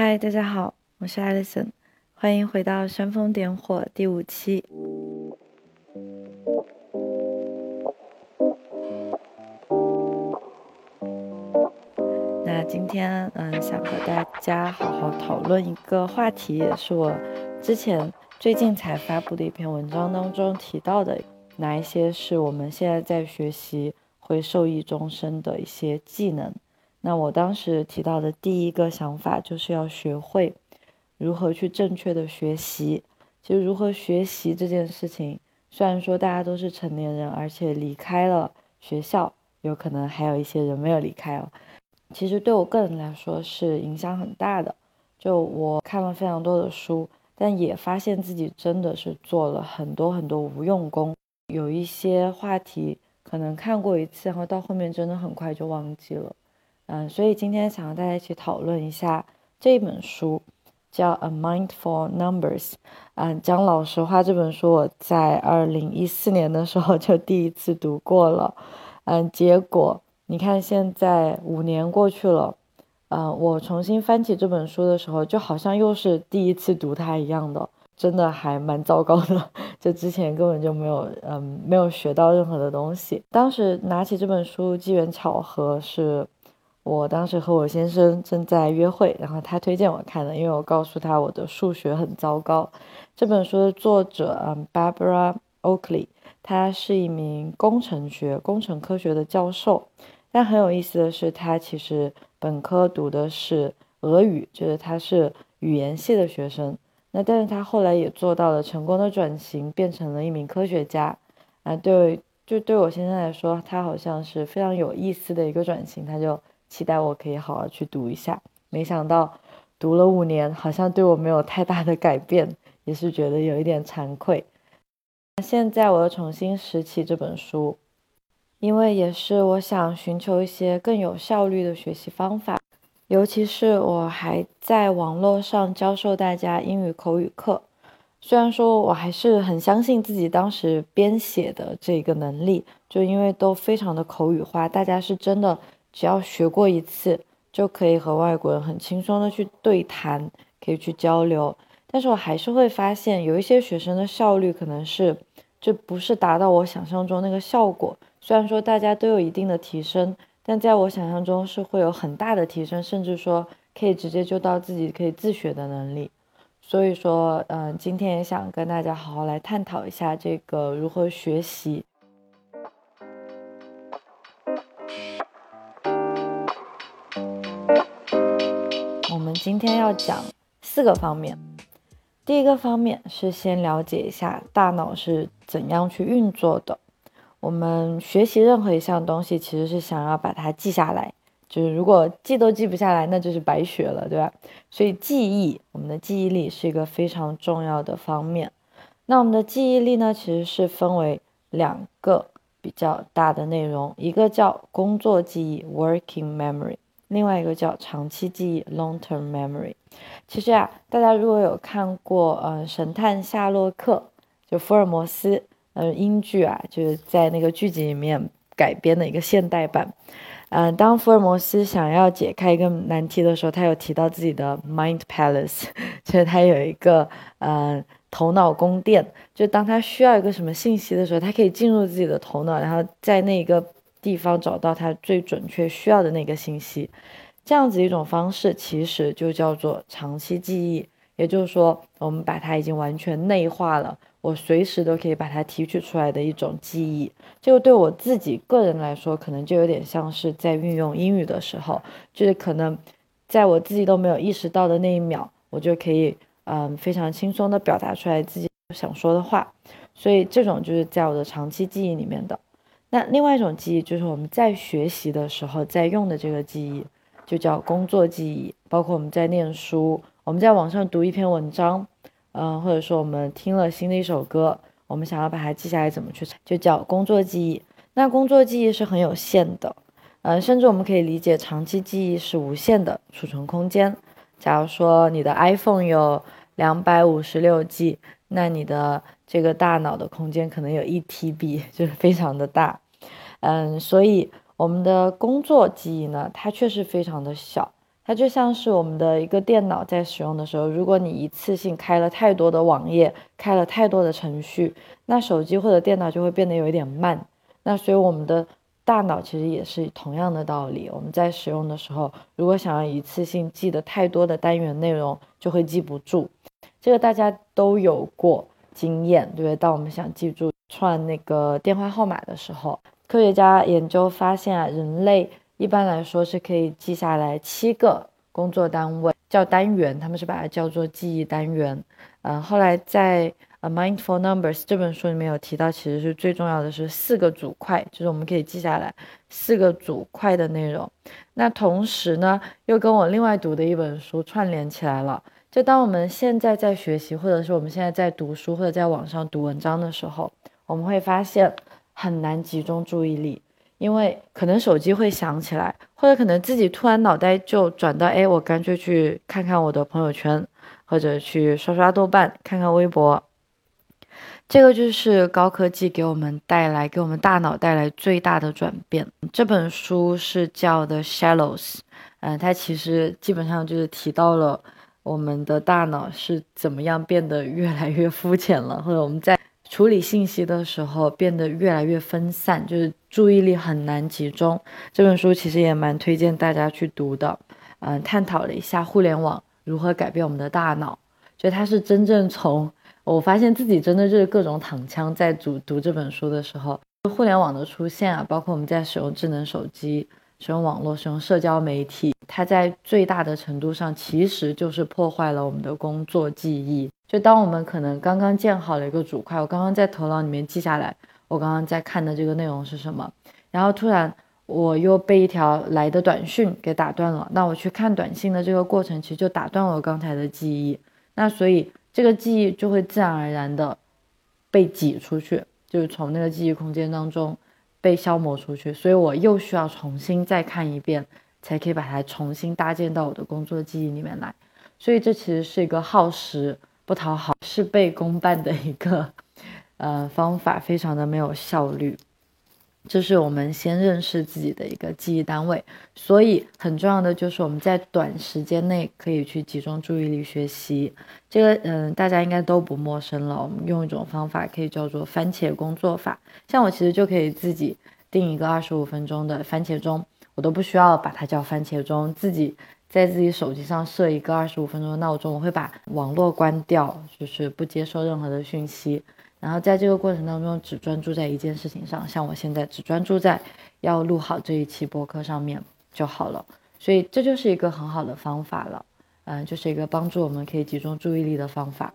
嗨，大家好，我是 Alison，欢迎回到煽风点火第五期。那今天，嗯，想和大家好好讨论一个话题，也是我之前最近才发布的一篇文章当中提到的，哪一些是我们现在在学习会受益终身的一些技能。那我当时提到的第一个想法就是要学会如何去正确的学习。其实如何学习这件事情，虽然说大家都是成年人，而且离开了学校，有可能还有一些人没有离开哦。其实对我个人来说是影响很大的。就我看了非常多的书，但也发现自己真的是做了很多很多无用功。有一些话题可能看过一次，然后到后面真的很快就忘记了。嗯，所以今天想和大家一起讨论一下这本书，叫《A Mind for Numbers》。嗯，讲老实话，这本书我在二零一四年的时候就第一次读过了。嗯，结果你看现在五年过去了，嗯，我重新翻起这本书的时候，就好像又是第一次读它一样的，真的还蛮糟糕的。就之前根本就没有，嗯，没有学到任何的东西。当时拿起这本书，机缘巧合是。我当时和我先生正在约会，然后他推荐我看的，因为我告诉他我的数学很糟糕。这本书的作者，嗯，Barbara Oakley，他是一名工程学、工程科学的教授。但很有意思的是，他其实本科读的是俄语，就是他是语言系的学生。那但是他后来也做到了成功的转型，变成了一名科学家。啊，对，就对我先生来说，他好像是非常有意思的一个转型，他就。期待我可以好好去读一下，没想到读了五年，好像对我没有太大的改变，也是觉得有一点惭愧。现在我又重新拾起这本书，因为也是我想寻求一些更有效率的学习方法，尤其是我还在网络上教授大家英语口语课。虽然说我还是很相信自己当时编写的这个能力，就因为都非常的口语化，大家是真的。只要学过一次，就可以和外国人很轻松的去对谈，可以去交流。但是我还是会发现，有一些学生的效率可能是，就不是达到我想象中那个效果。虽然说大家都有一定的提升，但在我想象中是会有很大的提升，甚至说可以直接就到自己可以自学的能力。所以说，嗯，今天也想跟大家好好来探讨一下这个如何学习。今天要讲四个方面。第一个方面是先了解一下大脑是怎样去运作的。我们学习任何一项东西，其实是想要把它记下来。就是如果记都记不下来，那就是白学了，对吧？所以记忆，我们的记忆力是一个非常重要的方面。那我们的记忆力呢，其实是分为两个比较大的内容，一个叫工作记忆 （working memory）。另外一个叫长期记忆 （long-term memory）。其实啊，大家如果有看过呃《神探夏洛克》，就福尔摩斯，呃英剧啊，就是在那个剧集里面改编的一个现代版。嗯，当福尔摩斯想要解开一个难题的时候，他有提到自己的 mind palace，就是他有一个呃头脑宫殿，就当他需要一个什么信息的时候，他可以进入自己的头脑，然后在那个。地方找到它最准确需要的那个信息，这样子一种方式其实就叫做长期记忆，也就是说，我们把它已经完全内化了，我随时都可以把它提取出来的一种记忆。这个对我自己个人来说，可能就有点像是在运用英语的时候，就是可能在我自己都没有意识到的那一秒，我就可以嗯非常轻松的表达出来自己想说的话。所以这种就是在我的长期记忆里面的。那另外一种记忆就是我们在学习的时候在用的这个记忆，就叫工作记忆。包括我们在念书，我们在网上读一篇文章，嗯，或者说我们听了新的一首歌，我们想要把它记下来，怎么去就叫工作记忆。那工作记忆是很有限的，嗯，甚至我们可以理解长期记忆是无限的储存空间。假如说你的 iPhone 有两百五十六 G，那你的这个大脑的空间可能有一 TB，就是非常的大，嗯，所以我们的工作记忆呢，它确实非常的小，它就像是我们的一个电脑在使用的时候，如果你一次性开了太多的网页，开了太多的程序，那手机或者电脑就会变得有一点慢。那所以我们的大脑其实也是同样的道理。我们在使用的时候，如果想要一次性记得太多的单元内容，就会记不住。这个大家都有过经验，对不对？当我们想记住串那个电话号码的时候，科学家研究发现啊，人类。一般来说是可以记下来七个工作单位叫单元，他们是把它叫做记忆单元。嗯，后来在《A Mindful Numbers》这本书里面有提到，其实是最重要的是四个组块，就是我们可以记下来四个组块的内容。那同时呢，又跟我另外读的一本书串联起来了。就当我们现在在学习，或者是我们现在在读书或者在网上读文章的时候，我们会发现很难集中注意力。因为可能手机会响起来，或者可能自己突然脑袋就转到，哎，我干脆去看看我的朋友圈，或者去刷刷豆瓣，看看微博。这个就是高科技给我们带来，给我们大脑带来最大的转变。这本书是叫《The Shallows》，嗯，它其实基本上就是提到了我们的大脑是怎么样变得越来越肤浅了，或者我们在。处理信息的时候变得越来越分散，就是注意力很难集中。这本书其实也蛮推荐大家去读的，嗯，探讨了一下互联网如何改变我们的大脑。就它是真正从我发现自己真的就是各种躺枪在读读这本书的时候，互联网的出现啊，包括我们在使用智能手机、使用网络、使用社交媒体，它在最大的程度上其实就是破坏了我们的工作记忆。就当我们可能刚刚建好了一个主块，我刚刚在头脑里面记下来，我刚刚在看的这个内容是什么，然后突然我又被一条来的短讯给打断了，那我去看短信的这个过程，其实就打断了我刚才的记忆，那所以这个记忆就会自然而然的被挤出去，就是从那个记忆空间当中被消磨出去，所以我又需要重新再看一遍，才可以把它重新搭建到我的工作记忆里面来，所以这其实是一个耗时。不讨好事倍功半的一个呃方法，非常的没有效率。这是我们先认识自己的一个记忆单位，所以很重要的就是我们在短时间内可以去集中注意力学习。这个嗯，大家应该都不陌生了。我们用一种方法可以叫做番茄工作法。像我其实就可以自己定一个二十五分钟的番茄钟，我都不需要把它叫番茄钟，自己。在自己手机上设一个二十五分钟的闹钟，我会把网络关掉，就是不接受任何的讯息，然后在这个过程当中只专注在一件事情上，像我现在只专注在要录好这一期播客上面就好了。所以这就是一个很好的方法了，嗯，就是一个帮助我们可以集中注意力的方法。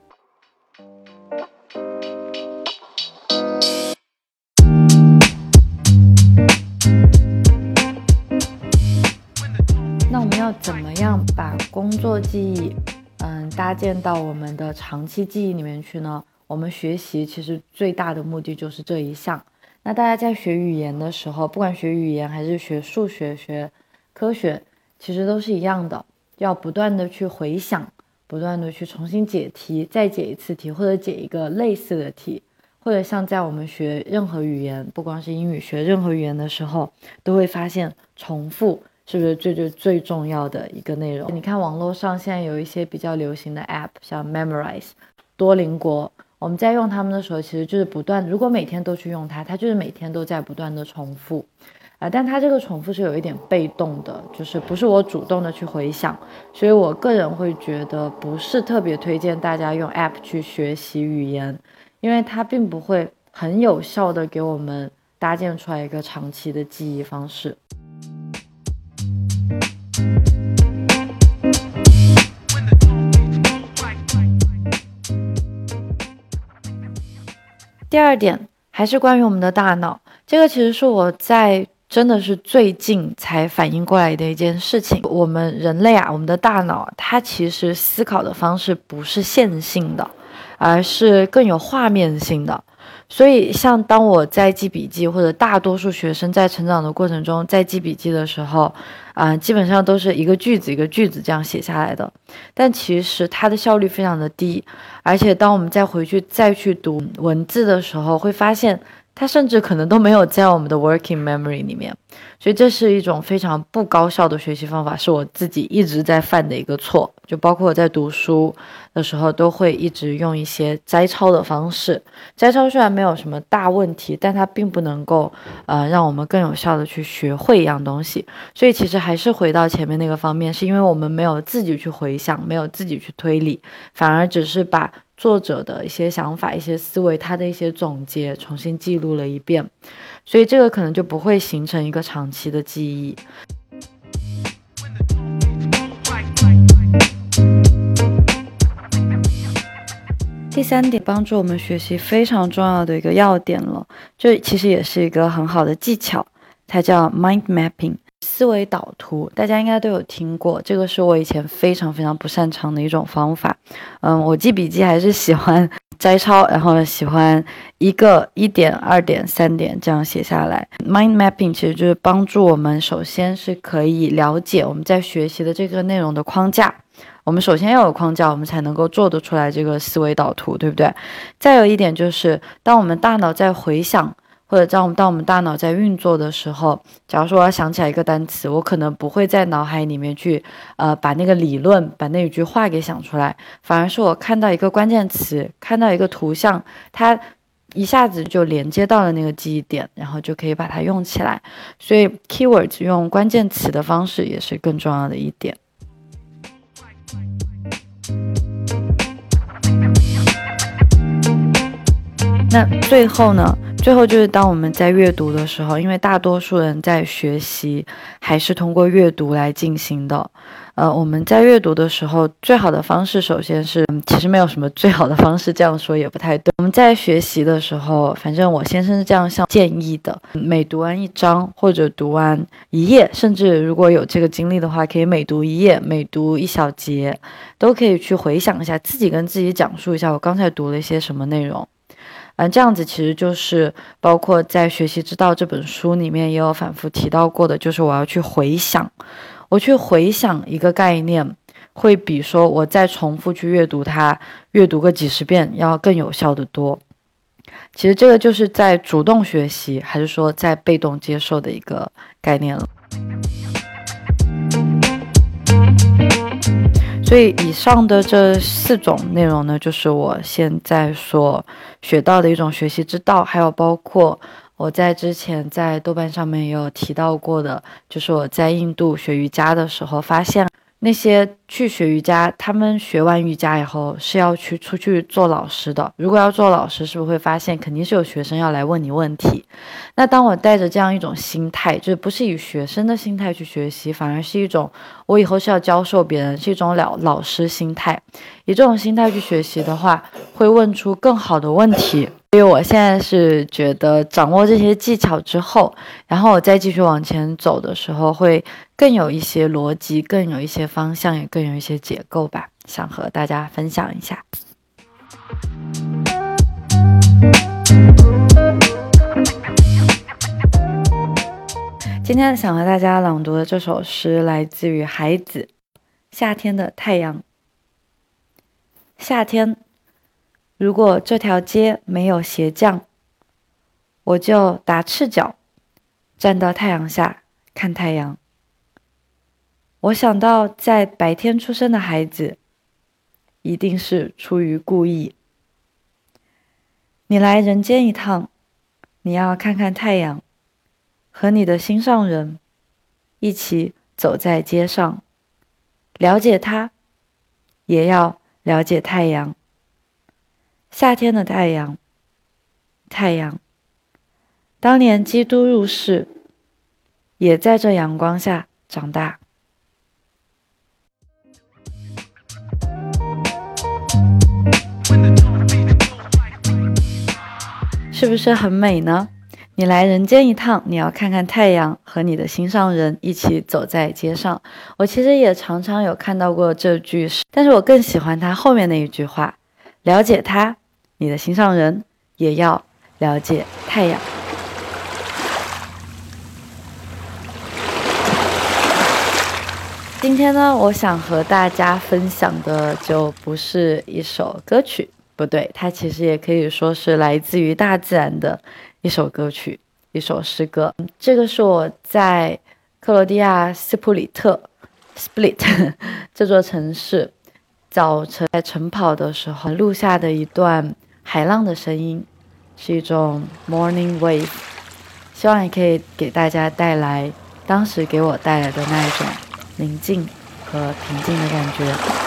那我们要怎么样把工作记忆，嗯，搭建到我们的长期记忆里面去呢？我们学习其实最大的目的就是这一项。那大家在学语言的时候，不管学语言还是学数学、学科学，其实都是一样的，要不断的去回想，不断的去重新解题，再解一次题，或者解一个类似的题，或者像在我们学任何语言，不光是英语，学任何语言的时候，都会发现重复。是不是最最最重要的一个内容？你看网络上现在有一些比较流行的 App，像 Memorize、多邻国，我们在用它们的时候，其实就是不断，如果每天都去用它，它就是每天都在不断的重复，啊，但它这个重复是有一点被动的，就是不是我主动的去回想，所以我个人会觉得不是特别推荐大家用 App 去学习语言，因为它并不会很有效的给我们搭建出来一个长期的记忆方式。第二点还是关于我们的大脑，这个其实是我在真的是最近才反应过来的一件事情。我们人类啊，我们的大脑它其实思考的方式不是线性的，而是更有画面性的。所以，像当我在记笔记，或者大多数学生在成长的过程中在记笔记的时候，啊，基本上都是一个句子一个句子这样写下来的。但其实它的效率非常的低，而且当我们再回去再去读文字的时候，会发现它甚至可能都没有在我们的 working memory 里面，所以这是一种非常不高效的学习方法，是我自己一直在犯的一个错。就包括我在读书的时候，都会一直用一些摘抄的方式。摘抄虽然没有什么大问题，但它并不能够呃让我们更有效的去学会一样东西。所以其实还是回到前面那个方面，是因为我们没有自己去回想，没有自己去推理，反而只是把。作者的一些想法、一些思维，他的一些总结，重新记录了一遍，所以这个可能就不会形成一个长期的记忆。第三点，帮助我们学习非常重要的一个要点了，这其实也是一个很好的技巧，它叫 mind mapping。思维导图，大家应该都有听过，这个是我以前非常非常不擅长的一种方法。嗯，我记笔记还是喜欢 摘抄，然后喜欢一个一点、二点、三点这样写下来。Mind mapping 其实就是帮助我们，首先是可以了解我们在学习的这个内容的框架。我们首先要有框架，我们才能够做得出来这个思维导图，对不对？再有一点就是，当我们大脑在回想。或者当我们当我们大脑在运作的时候，假如说我要想起来一个单词，我可能不会在脑海里面去，呃，把那个理论、把那一句话给想出来，反而是我看到一个关键词，看到一个图像，它一下子就连接到了那个记忆点，然后就可以把它用起来。所以，keywords 用关键词的方式也是更重要的一点。那最后呢？最后就是当我们在阅读的时候，因为大多数人在学习还是通过阅读来进行的。呃，我们在阅读的时候，最好的方式首先是，其实没有什么最好的方式，这样说也不太对。我们在学习的时候，反正我先生是这样向建议的：每读完一章或者读完一页，甚至如果有这个经历的话，可以每读一页、每读一小节，都可以去回想一下自己跟自己讲述一下我刚才读了一些什么内容。嗯，这样子其实就是包括在《学习之道》这本书里面也有反复提到过的，就是我要去回想，我去回想一个概念，会比说我再重复去阅读它，阅读个几十遍要更有效的多。其实这个就是在主动学习，还是说在被动接受的一个概念了。所以以上的这四种内容呢，就是我现在所学到的一种学习之道，还有包括我在之前在豆瓣上面也有提到过的，就是我在印度学瑜伽的时候发现。那些去学瑜伽，他们学完瑜伽以后是要去出去做老师的。如果要做老师，是不是会发现肯定是有学生要来问你问题？那当我带着这样一种心态，就是不是以学生的心态去学习，反而是一种我以后是要教授别人，是一种老老师心态。以这种心态去学习的话，会问出更好的问题。所以我现在是觉得掌握这些技巧之后，然后我再继续往前走的时候，会更有一些逻辑，更有一些方向，也更有一些结构吧。想和大家分享一下。今天想和大家朗读的这首诗来自于海子，《夏天的太阳》。夏天。如果这条街没有鞋匠，我就打赤脚站到太阳下看太阳。我想到，在白天出生的孩子一定是出于故意。你来人间一趟，你要看看太阳，和你的心上人一起走在街上，了解他，也要了解太阳。夏天的太阳，太阳。当年基督入世，也在这阳光下长大，是不是很美呢？你来人间一趟，你要看看太阳，和你的心上人一起走在街上。我其实也常常有看到过这句诗，但是我更喜欢它后面那一句话：了解他。你的心上人也要了解太阳。今天呢，我想和大家分享的就不是一首歌曲，不对，它其实也可以说是来自于大自然的一首歌曲，一首诗歌。这个是我在克罗地亚斯普里特 （Split） 这座城市早晨在晨跑的时候录下的一段海浪的声音，是一种 morning wave。希望也可以给大家带来当时给我带来的那一种宁静和平静的感觉。